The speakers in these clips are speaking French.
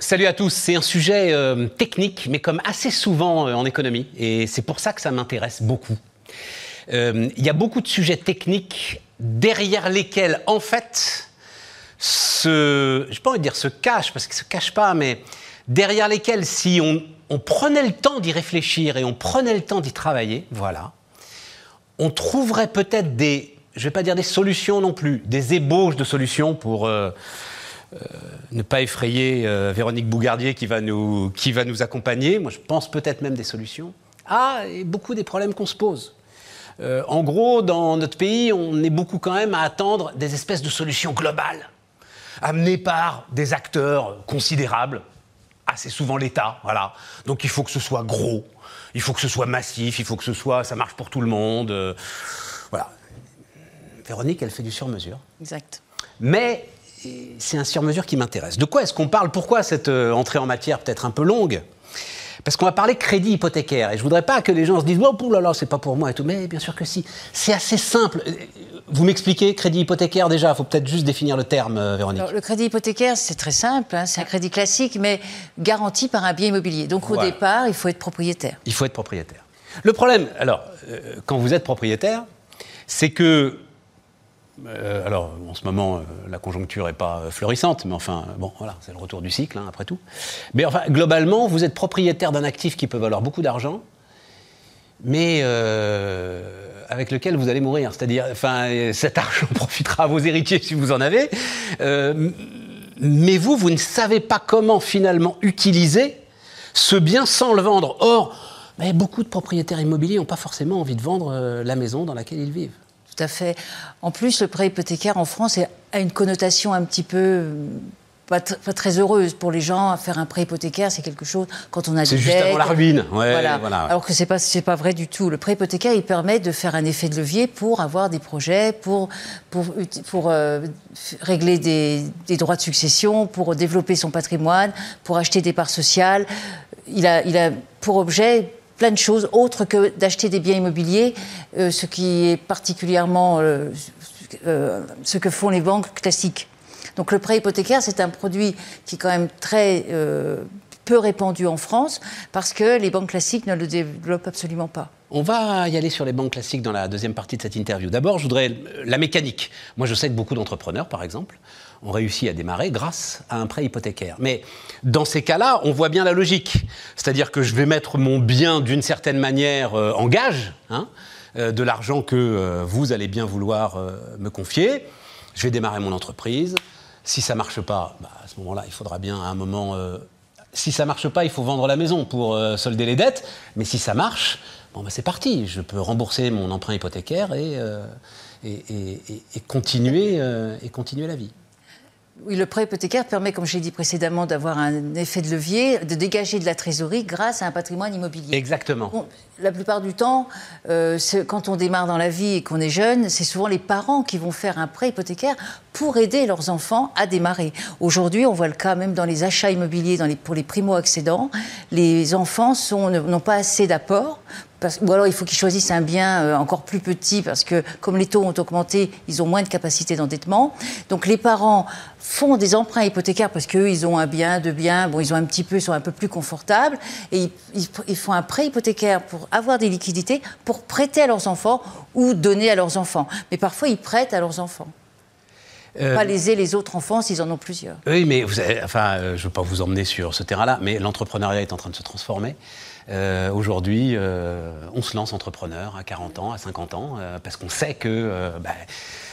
Salut à tous, c'est un sujet euh, technique, mais comme assez souvent euh, en économie, et c'est pour ça que ça m'intéresse beaucoup. Euh, Il y a beaucoup de sujets techniques derrière lesquels, en fait, se, je pas envie de dire se cache, parce qu'ils se cachent pas, mais derrière lesquels, si on, on prenait le temps d'y réfléchir et on prenait le temps d'y travailler, voilà, on trouverait peut-être des, je vais pas dire des solutions non plus, des ébauches de solutions pour ne pas effrayer euh, Véronique Bougardier qui va, nous, qui va nous accompagner. Moi, je pense peut-être même des solutions. Ah, et beaucoup des problèmes qu'on se pose. Euh, en gros, dans notre pays, on est beaucoup quand même à attendre des espèces de solutions globales, amenées par des acteurs considérables, assez souvent l'État, voilà. Donc il faut que ce soit gros, il faut que ce soit massif, il faut que ce soit, ça marche pour tout le monde, euh, voilà. Véronique, elle fait du sur-mesure. Exact. Mais euh, c'est un sur-mesure qui m'intéresse. De quoi est-ce qu'on parle? Pourquoi cette euh, entrée en matière peut-être un peu longue? Parce qu'on va parler crédit hypothécaire. Et je voudrais pas que les gens se disent Oh là là, c'est pas pour moi et tout. Mais bien sûr que si. C'est assez simple. Euh, Vous m'expliquez crédit hypothécaire déjà Il faut peut-être juste définir le terme, euh, Véronique. Alors, le crédit hypothécaire, c'est très simple, hein, c'est un crédit classique, mais garanti par un bien immobilier. Donc au départ, il faut être propriétaire. Il faut être propriétaire. Le problème, alors, euh, quand vous êtes propriétaire, c'est que. Euh, alors, en ce moment, euh, la conjoncture n'est pas euh, florissante, mais enfin, bon, voilà, c'est le retour du cycle, hein, après tout. Mais enfin, globalement, vous êtes propriétaire d'un actif qui peut valoir beaucoup d'argent, mais avec lequel vous allez mourir. C'est-à-dire, enfin, cet argent profitera à vos héritiers si vous en avez. Mais vous, vous ne savez pas comment finalement utiliser ce bien sans le vendre. Or, beaucoup de propriétaires immobiliers n'ont pas forcément envie de vendre la maison dans laquelle ils vivent. Tout à fait. En plus, le prêt hypothécaire en France a une connotation un petit peu euh, pas, tr- pas très heureuse pour les gens. Faire un prêt hypothécaire, c'est quelque chose quand on a des C'est juste dettes. avant la ruine. Ouais, voilà. voilà. Alors que c'est pas c'est pas vrai du tout. Le prêt hypothécaire, il permet de faire un effet de levier pour avoir des projets, pour pour uti- pour euh, régler des, des droits de succession, pour développer son patrimoine, pour acheter des parts sociales. Il a il a pour objet plein de choses autres que d'acheter des biens immobiliers, euh, ce qui est particulièrement euh, euh, ce que font les banques classiques. Donc le prêt hypothécaire, c'est un produit qui est quand même très peu répandu en France parce que les banques classiques ne le développent absolument pas. On va y aller sur les banques classiques dans la deuxième partie de cette interview. D'abord, je voudrais la mécanique. Moi, je sais que beaucoup d'entrepreneurs, par exemple, ont réussi à démarrer grâce à un prêt hypothécaire. Mais dans ces cas-là, on voit bien la logique. C'est-à-dire que je vais mettre mon bien d'une certaine manière euh, en gage, hein, euh, de l'argent que euh, vous allez bien vouloir me confier. Je vais démarrer mon entreprise. Si ça marche pas, bah, à ce moment-là, il faudra bien à un moment si ça marche pas, il faut vendre la maison pour solder les dettes. Mais si ça marche, bon, bah, c'est parti. Je peux rembourser mon emprunt hypothécaire et, continuer, et continuer la vie. Oui, le prêt hypothécaire permet, comme je l'ai dit précédemment, d'avoir un effet de levier, de dégager de la trésorerie grâce à un patrimoine immobilier. Exactement. Bon, la plupart du temps, euh, quand on démarre dans la vie et qu'on est jeune, c'est souvent les parents qui vont faire un prêt hypothécaire pour aider leurs enfants à démarrer. Aujourd'hui, on voit le cas même dans les achats immobiliers dans les, pour les primo-accédants. Les enfants n'ont pas assez d'apport. Parce- ou alors il faut qu'ils choisissent un bien euh, encore plus petit parce que comme les taux ont augmenté, ils ont moins de capacité d'endettement. Donc les parents font des emprunts hypothécaires parce qu'eux, ils ont un bien, deux biens, bon, ils ont un petit peu, ils sont un peu plus confortables, et ils, ils- ils font un prêt hypothécaire pour avoir des liquidités, pour prêter à leurs enfants ou donner à leurs enfants. Mais parfois, ils prêtent à leurs enfants. Euh, Pas léser les autres enfants s'ils en ont plusieurs. Oui, mais vous avez- enfin, euh, je ne veux pas vous emmener sur ce terrain-là, mais l'entrepreneuriat est en train de se transformer. Euh, Aujourd'hui, euh, on se lance entrepreneur à 40 ans, à 50 ans, euh, parce qu'on sait que bah,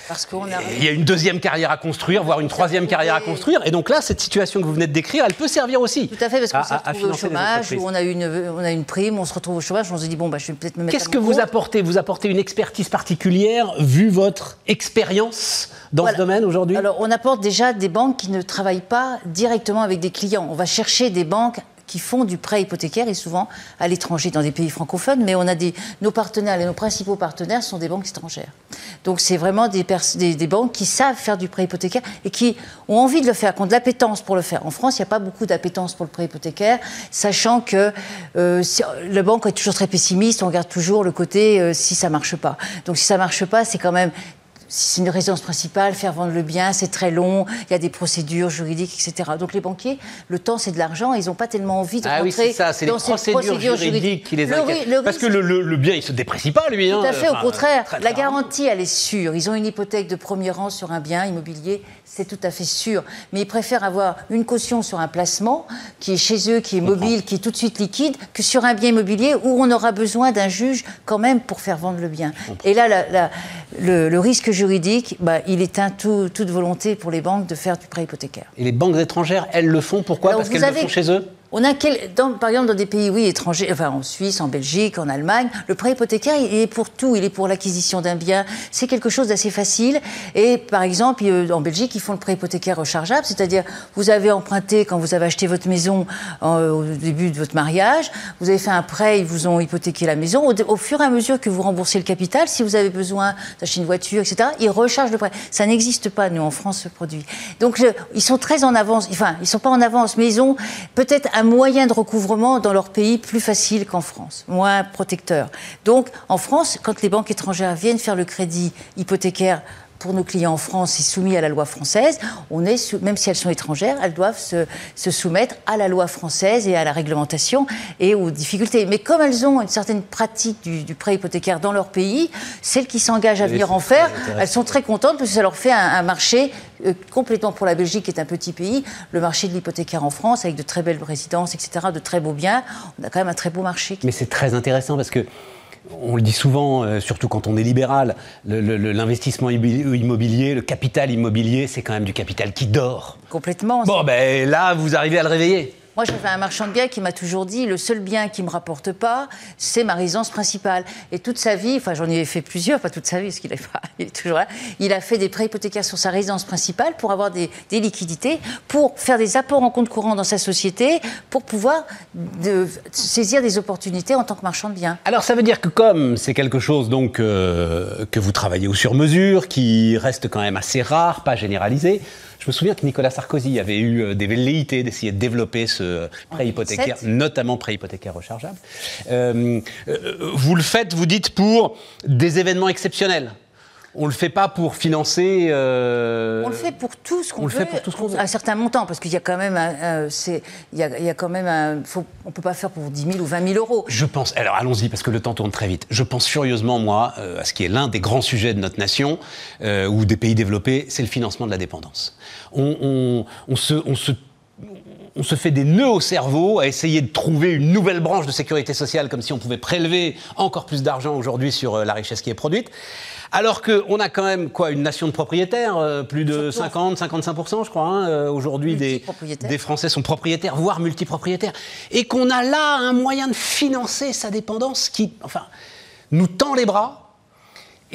Parce qu'on a... il y a une deuxième carrière à construire, voire une troisième carrière à construire. Et donc là, cette situation que vous venez de décrire, elle peut servir aussi. Tout à fait, parce qu'on s'est retrouvé au chômage, où on a, une, on a une prime, on se retrouve au chômage, on se dit, bon, bah, je vais peut-être me mettre Qu'est-ce que vous apportez? Vous apportez une expertise particulière, vu votre expérience dans Voilà. ce domaine aujourd'hui? Alors, on apporte déjà des banques qui ne travaillent pas directement avec des clients. On va chercher des banques font du prêt hypothécaire et souvent à l'étranger, dans des pays francophones, mais on a des, nos partenaires, et nos principaux partenaires sont des banques étrangères. Donc c'est vraiment des, des, des banques qui savent faire du prêt hypothécaire et qui ont envie de le faire, qui ont de l'appétence pour le faire. En France, il n'y a pas beaucoup d'appétence pour le prêt hypothécaire, sachant que euh, la banque est toujours très pessimiste, on regarde toujours le côté euh, si ça marche pas. Donc si ça marche pas, c'est quand même c'est une résidence principale, faire vendre le bien, c'est très long, il y a des procédures juridiques, etc. Donc les banquiers, le temps c'est de l'argent, ils n'ont pas tellement envie de ah rentrer oui, c'est ça, c'est les procédures, juridiques, qui les inquiètent. Parce que le, bien, il se déprécie pas, lui. Tout à hein. fait, au contraire. la garantie, elle est sûre. Ils ont une hypothèque de premier rang sur un bien immobilier, c'est tout à fait sûr. Mais ils préfèrent avoir une caution sur un placement qui est chez eux, qui est mobile, qui est tout de suite liquide, que sur un bien immobilier où on aura besoin d'un juge quand même pour faire vendre le bien. Et là, le, risque juridique, bah, il éteint toute volonté pour les banques de faire du prêt hypothécaire. Et les banques étrangères, elles le font pourquoi? Parce qu'elles le font chez eux? On a par exemple dans des pays oui étrangers, en Suisse, en Belgique, en Allemagne, le prêt hypothécaire il est pour tout, il est pour l'acquisition d'un bien, c'est quelque chose d'assez facile. Et par exemple en Belgique ils font le prêt hypothécaire rechargeable, c'est-à-dire vous avez emprunté quand vous avez acheté votre maison au début de votre mariage, vous avez fait un prêt, ils vous ont hypothéqué la maison. Au, fur et à mesure que vous remboursez le capital, si vous avez besoin d'acheter une voiture, etc., ils rechargent le prêt. Ça n'existe pas nous en France ce produit. Donc ils sont très en avance, enfin ils sont pas en avance, mais ils ont peut-être un moyen de recouvrement dans leur pays plus facile qu'en France, moins protecteur. Donc, en France, quand les banques étrangères viennent faire le crédit hypothécaire pour nos clients en France, soumis à la loi française. On est, même si elles sont étrangères, elles doivent se, soumettre à la loi française et à la réglementation et aux difficultés. Mais comme elles ont une certaine pratique du, prêt hypothécaire dans leur pays, celles qui s'engagent à venir en faire, elles sont très contentes parce que ça leur fait un, marché euh, complètement pour la Belgique, qui est un petit pays, le marché de l'hypothécaire en France, avec de très belles résidences, etc., de très beaux biens. On a quand même un très beau marché. Mais c'est très intéressant parce que on le dit souvent, euh, surtout quand on est libéral, l'investissement immobilier, le capital immobilier, c'est quand même du capital qui dort. Complètement. Bon, ben là, vous arrivez à le réveiller. Moi, j'avais un marchand de biens qui m'a toujours dit le seul bien qui me rapporte pas, c'est ma résidence principale. Et toute sa vie, enfin, j'en ai fait plusieurs, pas toute sa vie, parce qu'il est, est toujours là. Il a fait des prêts hypothécaires sur sa résidence principale pour avoir des, liquidités, pour faire des apports en compte courant dans sa société, pour pouvoir saisir des opportunités en tant que marchand de biens. Alors, ça veut dire que comme c'est quelque chose donc euh, que vous travaillez au sur mesure, qui reste quand même assez rare, pas généralisé. Je me souviens que Nicolas Sarkozy avait eu euh, des velléités d'essayer de développer ce prêt hypothécaire, notamment prêt hypothécaire rechargeable. Euh, euh, vous le faites, vous dites, pour des événements exceptionnels. On ne le fait pas pour financer. On le fait pour tout ce qu'on veut. On le fait pour tout ce qu'on veut. Un certain montant, parce qu'il y a quand même, un, il y a, quand même, un, on peut pas faire pour 10 000 ou 20 000 euros. Je pense. Alors allons-y, parce que le temps tourne très vite. Je pense furieusement, moi, à ce qui est l'un des grands sujets de notre nation ou des pays développés, c'est le financement de la dépendance on, se, fait des nœuds au cerveau à essayer de trouver une nouvelle branche de sécurité sociale, comme si on pouvait prélever encore plus d'argent aujourd'hui sur euh, la richesse qui est produite. Alors qu'on a quand même quoi une nation de propriétaires, euh, plus de 50, 55%, je crois, hein, euh, aujourd'hui des, des, Français sont propriétaires, voire multipropriétaires, et qu'on a là un moyen de financer sa dépendance qui, enfin, nous tend les bras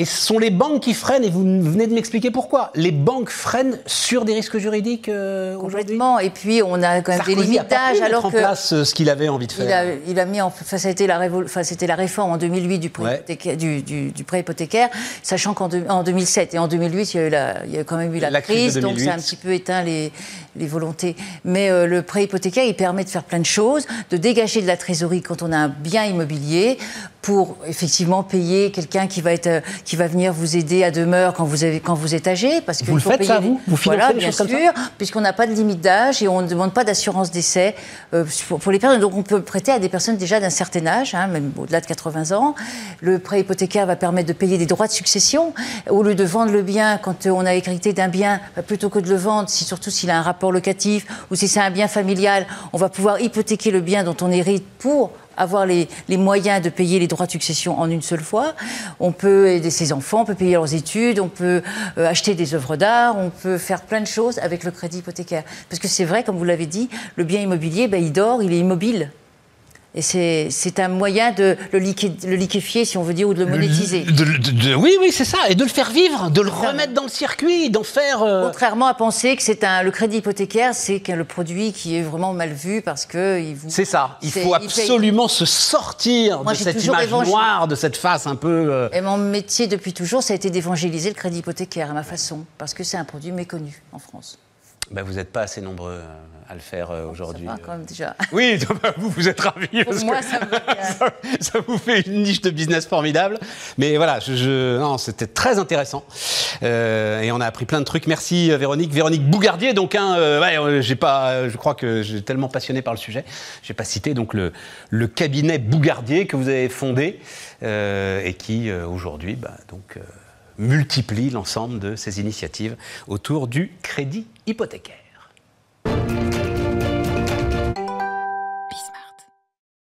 et ce sont les banques qui freinent, et vous venez de m'expliquer pourquoi. Les banques freinent sur des risques juridiques euh, Complètement. Et puis, on a quand même des limites d'âge. Alors en place euh, ce qu'il avait envie de faire. Il a, il a mis en enfin, ça a été la, enfin, c'était la réforme en 2008 du prêt, hypothécaire, du, du, prêt hypothécaire, sachant qu'en en 2007 et en 2008, il y a, eu la, il y a quand même eu la, crise, donc ça a un petit peu éteint les, les volontés. Mais euh, le prêt hypothécaire, il permet de faire plein de choses, de dégager de la trésorerie quand on a un bien immobilier pour effectivement payer quelqu'un qui va être euh, qui va venir vous aider à demeure quand vous avez quand vous êtes âgé parce que vous le faites ça vous vous financez voilà, bien sûr puisqu'on n'a pas de limite d'âge et on ne demande pas d'assurance d'essai euh, pour, les personnes donc on peut prêter à des personnes déjà d'un certain âge hein, même au-delà de 80 ans. Le prêt hypothécaire va permettre de payer des droits de succession. Au lieu de vendre le bien quand on a hérité d'un bien bah, plutôt que de le vendre si surtout s'il a un rapport locatif ou si c'est un bien familial on va pouvoir hypothéquer le bien dont on hérite pour avoir les, moyens de payer les droits de succession en une seule fois. On peut aider ses enfants, on peut payer leurs études, on peut euh, acheter des œuvres d'art, on peut faire plein de choses avec le crédit hypothécaire. Parce que c'est vrai, comme vous l'avez dit, le bien immobilier, ben, il dort, il est immobile. Et c'est un moyen de le, liquéfier, si on veut dire, ou de le monétiser. oui, oui, c'est ça. Et de le faire vivre, de le remettre dans le circuit, d'en faire. Euh, Contrairement à penser que c'est un le crédit hypothécaire, c'est le produit qui est vraiment mal vu parce que vous. C'est ça. Il faut absolument se sortir de cette image noire, de cette face un peu. Euh, Et mon métier depuis toujours, ça a été d'évangéliser le crédit hypothécaire à ma façon, parce que c'est un produit méconnu en France. Bah, Vous n'êtes pas assez nombreux euh, à le faire euh, aujourd'hui. Ça va quand même déjà. Oui, bah, vous, vous êtes ravis. Pour parce moi, que ça me vous fait une niche de business formidable. Mais voilà, je, je- non, c'était très intéressant. Euh, et on a appris plein de trucs. Merci euh, Véronique. Véronique Bougardier, donc, hein, euh, ouais, euh, j'ai pas, euh, je crois que j'ai tellement passionné par le sujet, j'ai pas cité donc le, le cabinet Bougardier que vous avez fondé euh, et qui euh, aujourd'hui, bah, donc. Multiplie l'ensemble de ces initiatives autour du crédit hypothécaire.